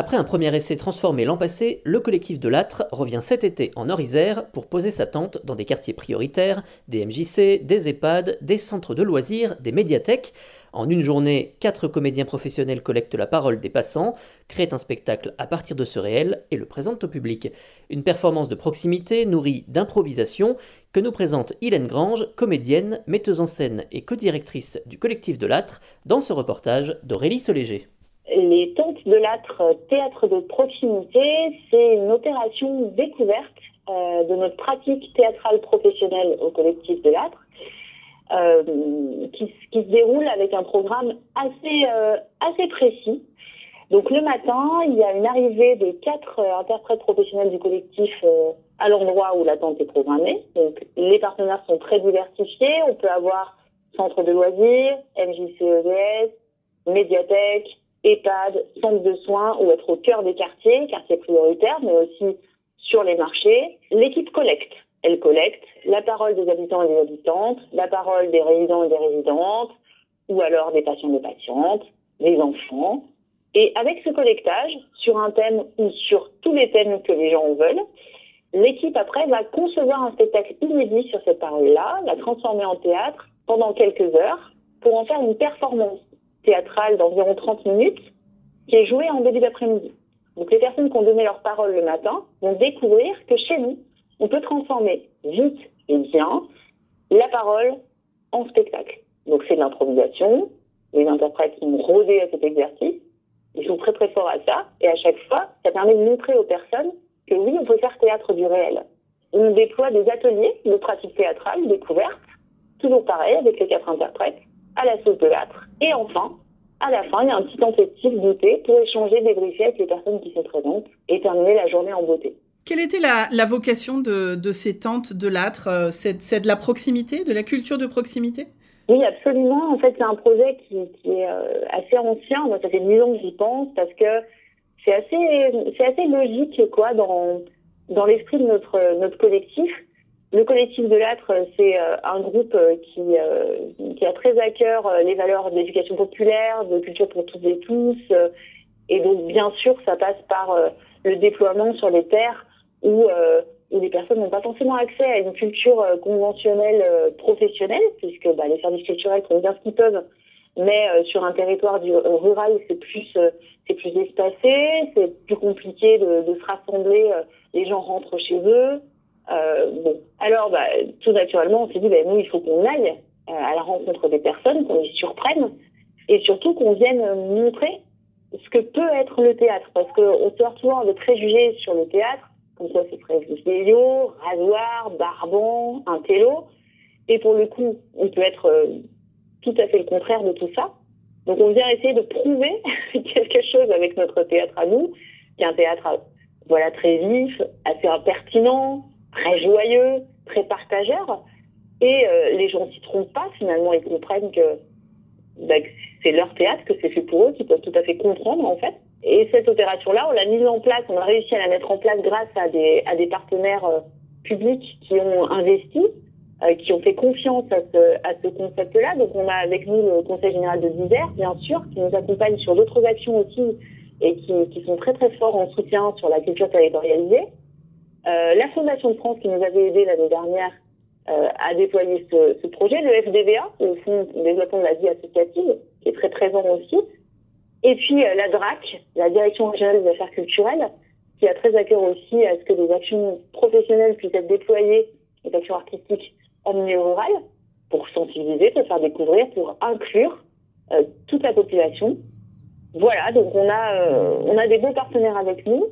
Après un premier essai transformé l'an passé, le collectif de l'Âtre revient cet été en Orisère pour poser sa tente dans des quartiers prioritaires, des MJC, des EHPAD, des centres de loisirs, des médiathèques. En une journée, quatre comédiens professionnels collectent la parole des passants, créent un spectacle à partir de ce réel et le présentent au public. Une performance de proximité nourrie d'improvisation que nous présente Hélène Grange, comédienne, metteuse en scène et co-directrice du collectif de l'Âtre, dans ce reportage d'Aurélie Soléger. Les tentes de l'âtre théâtre de proximité, c'est une opération découverte euh, de notre pratique théâtrale professionnelle au collectif de l'âtre, euh, qui, se déroule avec un programme assez, euh, assez précis. Donc le matin, il y a une arrivée de quatre interprètes professionnels du collectif à l'endroit où la tente est programmée. Donc les partenaires sont très diversifiés. On peut avoir centre de loisirs, MJCEVS, médiathèque, EHPAD, centre de soins ou être au cœur des quartiers, quartiers prioritaires, mais aussi sur les marchés. L'équipe collecte. Elle collecte la parole des habitants et des habitantes, la parole des résidents et des résidentes, ou alors des patients et des patientes, des enfants. Et avec ce collectage, sur un thème ou sur tous les thèmes que les gens veulent, l'équipe après va concevoir un spectacle inédit sur cette parole-là, la transformer en théâtre pendant quelques heures pour en faire une performance théâtrale d'environ 30 minutes qui est jouée en début d'après-midi. Donc les personnes qui ont donné leur parole le matin vont découvrir que chez nous, on peut transformer vite et bien la parole en spectacle. Donc c'est de l'improvisation, les interprètes sont rodés à cet exercice, ils sont très très forts à ça, et à chaque fois, ça permet de montrer aux personnes que oui, on peut faire théâtre du réel. On déploie des ateliers de pratique théâtrale découverte, toujours pareil avec les quatre interprètes, à la sauce de l'âtre. Et enfin, à la fin, il y a un petit tentative beauté pour échanger, débriefer avec les personnes qui sont présentes et terminer la journée en beauté. Quelle était la, vocation de, ces tentes de l'âtre euh, C'est de la proximité, de la culture de proximité? Oui, absolument. En fait, c'est un projet qui, est euh, assez ancien. Moi, ça fait 10 ans que j'y pense parce que c'est assez, c'est assez logique quoi, dans, dans l'esprit de notre, notre collectif. Le collectif de l'âtre, c'est euh, un groupe euh, qui, euh, qui a très à cœur les valeurs d'éducation populaire, de culture pour toutes et tous. Et donc, bien sûr, ça passe par le déploiement sur les terres où, où les personnes n'ont pas forcément accès à une culture conventionnelle professionnelle, puisque bah, les services culturels font bien ce qu'ils peuvent, mais sur un territoire du, rural, c'est plus, c'est plus espacé, c'est plus compliqué de, de se rassembler. les gens rentrent chez eux. Euh, bon, alors bah, tout naturellement, on s'est dit, bah, nous, il faut qu'on aille euh, à la rencontre des personnes, qu'on les surprenne, et surtout qu'on vienne montrer ce que peut être le théâtre, parce qu'on retrouve souvent de préjugés sur le théâtre, comme quoi c'est très vidéo, rasoir, barbant, un télo, et pour le coup, on peut être euh, tout à fait le contraire de tout ça. Donc on vient essayer de prouver quelque chose avec notre théâtre à nous, qui est un théâtre voilà très vif, assez impertinent, très joyeux, très partageur. Et euh, les gens s'y trompent pas, finalement, ils comprennent bah, que, c'est leur théâtre, que c'est fait pour eux, qu'ils peuvent tout à fait comprendre, en fait. Et cette opération-là, on l'a mise en place, on a réussi à la mettre en place grâce à des, partenaires euh, publics qui ont investi, euh, qui ont fait confiance à ce, concept-là. Donc, on a avec nous le Conseil général de l'Isère, bien sûr, qui nous accompagne sur d'autres actions aussi et qui sont très, très forts en soutien sur la culture territorialisée. Euh, la Fondation de France qui nous avait aidé l'année dernière euh, à déployer ce, projet, le FDVA, le Fonds de développement de la vie associative, qui est très présent aussi, et puis euh, la DRAC, la Direction régionale des affaires culturelles, qui a très à cœur aussi à ce que des actions professionnelles puissent être déployées, des actions artistiques en milieu rural, pour sensibiliser, pour faire découvrir, pour inclure toute la population. Voilà, donc on a, on a des bons partenaires avec nous.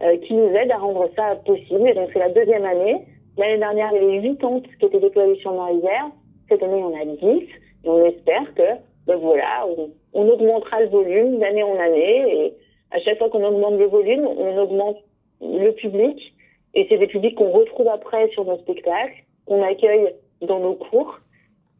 Euh, qui nous aide à rendre ça possible. Et donc c'est la deuxième année. L'année dernière, il y avait huit tentes qui étaient déployées sur Marie-Vert. Cette année, on a 10 et on espère que, ben voilà, on augmentera le volume d'année en année et à chaque fois qu'on augmente le volume, on augmente le public et c'est des publics qu'on retrouve après sur nos spectacles, qu'on accueille dans nos cours.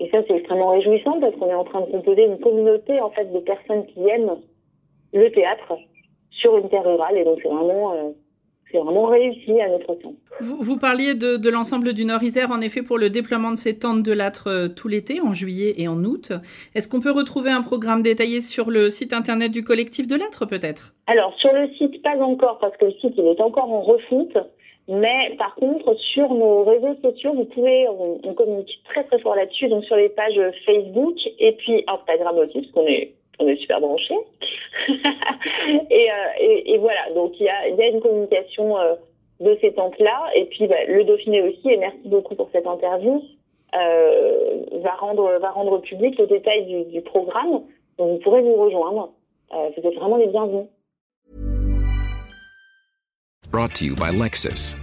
Et ça, c'est extrêmement réjouissant parce qu'on est en train de composer une communauté en fait de personnes qui aiment le théâtre sur une terre rurale. Et donc, c'est vraiment, euh, c'est vraiment réussi à notre sens. Vous, vous parliez de, de l'ensemble du Nord-Isère, en effet, pour le déploiement de ces tentes de l'âtre euh, tout l'été, en juillet et en août. Est-ce qu'on peut retrouver un programme détaillé sur le site internet du collectif de l'âtre, peut-être? Alors, sur le site, pas encore, parce que le site, il est encore en refonte. Mais par contre, sur nos réseaux sociaux, vous pouvez, on, on communique très très fort là-dessus, donc sur les pages Facebook et puis Instagram aussi, parce qu'on est on est super branchés. et, euh, et, voilà, donc il y a, une communication euh, de ces tentes-là. Et puis bah, le Dauphiné aussi, et merci beaucoup pour cette interview, euh, va, rendre, va rendre public le détail du, programme. Donc vous pourrez vous rejoindre. Vous êtes vraiment les bienvenus. Brought to you by Lexus.